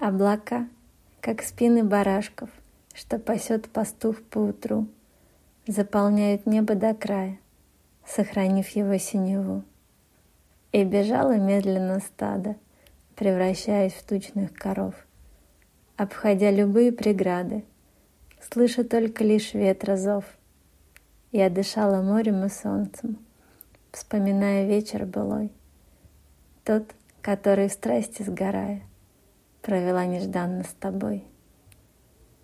Облака, как спины барашков, что пасет пастух по утру, заполняют небо до края, сохранив его синеву. И бежало медленно стадо, превращаясь в тучных коров, обходя любые преграды, слыша только лишь ветра зов. Я дышала морем и солнцем, вспоминая вечер былой, тот, который в страсти сгорая, провела нежданно с тобой.